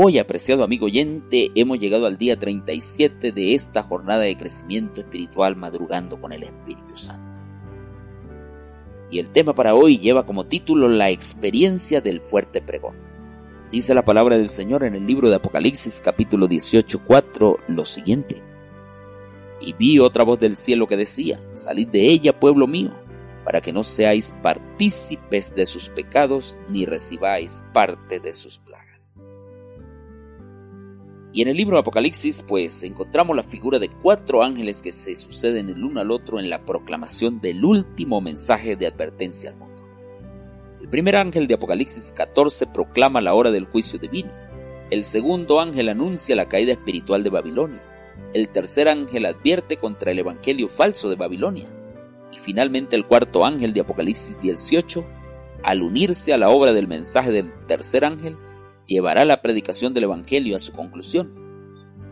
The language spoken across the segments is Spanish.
Hoy, apreciado amigo oyente, hemos llegado al día 37 de esta jornada de crecimiento espiritual madrugando con el Espíritu Santo. Y el tema para hoy lleva como título La experiencia del fuerte pregón. Dice la palabra del Señor en el libro de Apocalipsis capítulo 18, 4 lo siguiente. Y vi otra voz del cielo que decía, Salid de ella, pueblo mío, para que no seáis partícipes de sus pecados, ni recibáis parte de sus plagas. Y en el libro de Apocalipsis, pues, encontramos la figura de cuatro ángeles que se suceden el uno al otro en la proclamación del último mensaje de advertencia al mundo. El primer ángel de Apocalipsis 14 proclama la hora del juicio divino. El segundo ángel anuncia la caída espiritual de Babilonia. El tercer ángel advierte contra el evangelio falso de Babilonia. Y finalmente el cuarto ángel de Apocalipsis 18, al unirse a la obra del mensaje del tercer ángel, llevará la predicación del Evangelio a su conclusión.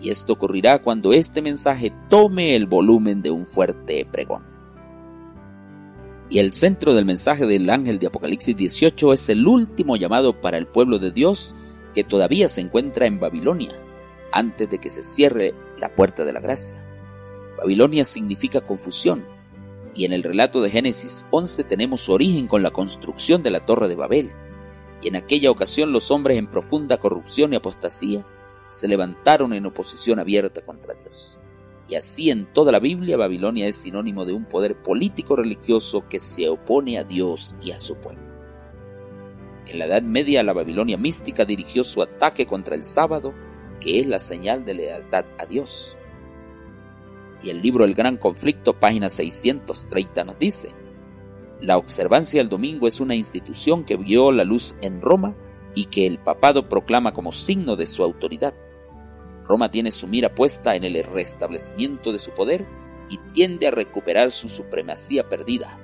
Y esto ocurrirá cuando este mensaje tome el volumen de un fuerte pregón. Y el centro del mensaje del ángel de Apocalipsis 18 es el último llamado para el pueblo de Dios que todavía se encuentra en Babilonia, antes de que se cierre la puerta de la gracia. Babilonia significa confusión, y en el relato de Génesis 11 tenemos su origen con la construcción de la Torre de Babel y en aquella ocasión los hombres en profunda corrupción y apostasía se levantaron en oposición abierta contra Dios. Y así en toda la Biblia Babilonia es sinónimo de un poder político religioso que se opone a Dios y a su pueblo. En la Edad Media la Babilonia mística dirigió su ataque contra el sábado, que es la señal de lealtad a Dios. Y el libro El Gran Conflicto, página 630, nos dice, la observancia del domingo es una institución que vio la luz en Roma y que el papado proclama como signo de su autoridad. Roma tiene su mira puesta en el restablecimiento de su poder y tiende a recuperar su supremacía perdida.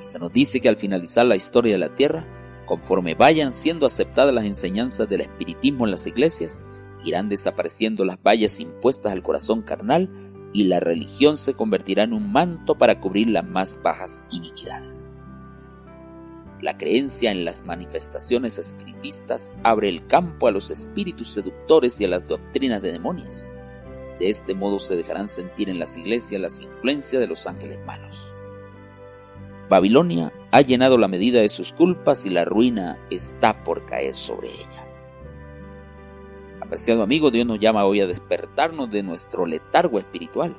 Y se nos dice que al finalizar la historia de la tierra, conforme vayan siendo aceptadas las enseñanzas del espiritismo en las iglesias, irán desapareciendo las vallas impuestas al corazón carnal y la religión se convertirá en un manto para cubrir las más bajas iniquidades. La creencia en las manifestaciones espiritistas abre el campo a los espíritus seductores y a las doctrinas de demonios. De este modo se dejarán sentir en las iglesias las influencias de los ángeles malos. Babilonia ha llenado la medida de sus culpas y la ruina está por caer sobre ella. Apreciado amigo, Dios nos llama hoy a despertarnos de nuestro letargo espiritual.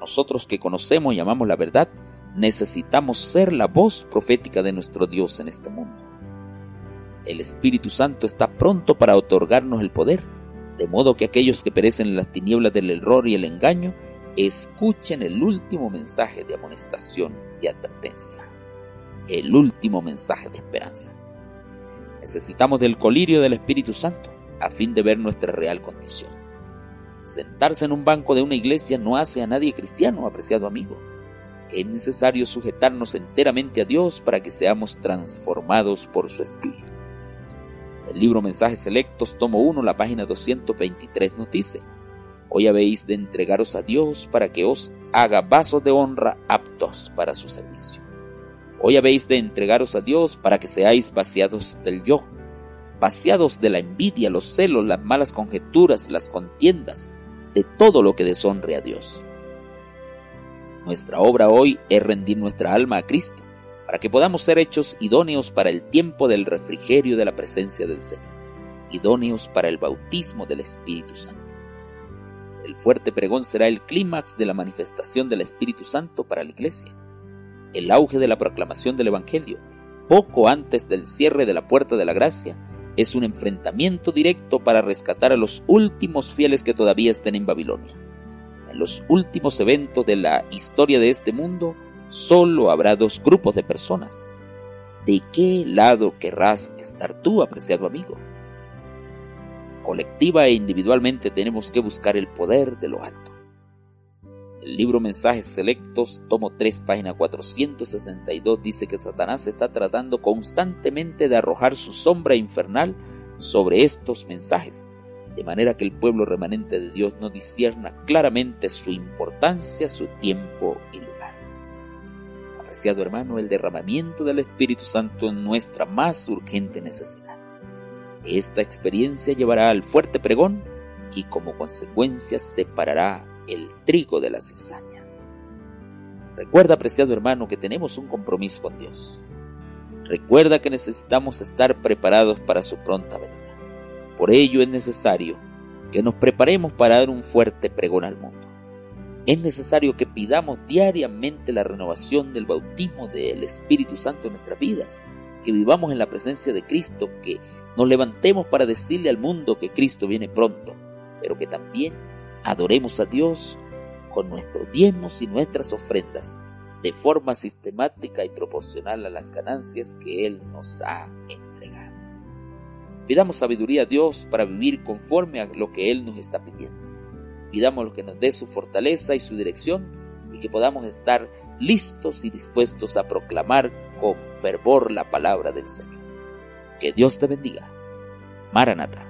Nosotros que conocemos y amamos la verdad, necesitamos ser la voz profética de nuestro Dios en este mundo. El Espíritu Santo está pronto para otorgarnos el poder, de modo que aquellos que perecen en las tinieblas del error y el engaño, escuchen el último mensaje de amonestación y advertencia, el último mensaje de esperanza. Necesitamos del colirio del Espíritu Santo a fin de ver nuestra real condición. Sentarse en un banco de una iglesia no hace a nadie cristiano, apreciado amigo. Es necesario sujetarnos enteramente a Dios para que seamos transformados por su Espíritu. El libro Mensajes Selectos, tomo 1, la página 223 nos dice, Hoy habéis de entregaros a Dios para que os haga vasos de honra aptos para su servicio. Hoy habéis de entregaros a Dios para que seáis vaciados del yo vaciados de la envidia, los celos, las malas conjeturas, las contiendas, de todo lo que deshonre a Dios. Nuestra obra hoy es rendir nuestra alma a Cristo, para que podamos ser hechos idóneos para el tiempo del refrigerio de la presencia del Señor, idóneos para el bautismo del Espíritu Santo. El fuerte pregón será el clímax de la manifestación del Espíritu Santo para la Iglesia, el auge de la proclamación del Evangelio, poco antes del cierre de la puerta de la gracia es un enfrentamiento directo para rescatar a los últimos fieles que todavía estén en Babilonia. En los últimos eventos de la historia de este mundo, solo habrá dos grupos de personas. ¿De qué lado querrás estar tú, apreciado amigo? Colectiva e individualmente tenemos que buscar el poder de lo alto. El libro Mensajes Selectos, tomo 3, página 462, dice que Satanás está tratando constantemente de arrojar su sombra infernal sobre estos mensajes, de manera que el pueblo remanente de Dios no discierna claramente su importancia, su tiempo y lugar. Apreciado hermano, el derramamiento del Espíritu Santo es nuestra más urgente necesidad. Esta experiencia llevará al fuerte pregón y como consecuencia separará el trigo de la cizaña. Recuerda, apreciado hermano, que tenemos un compromiso con Dios. Recuerda que necesitamos estar preparados para su pronta venida. Por ello es necesario que nos preparemos para dar un fuerte pregón al mundo. Es necesario que pidamos diariamente la renovación del bautismo del Espíritu Santo en nuestras vidas, que vivamos en la presencia de Cristo, que nos levantemos para decirle al mundo que Cristo viene pronto, pero que también adoremos a Dios con nuestros diezmos y nuestras ofrendas, de forma sistemática y proporcional a las ganancias que Él nos ha entregado. Pidamos sabiduría a Dios para vivir conforme a lo que Él nos está pidiendo. Pidamos que nos dé su fortaleza y su dirección y que podamos estar listos y dispuestos a proclamar con fervor la palabra del Señor. Que Dios te bendiga. Maranata.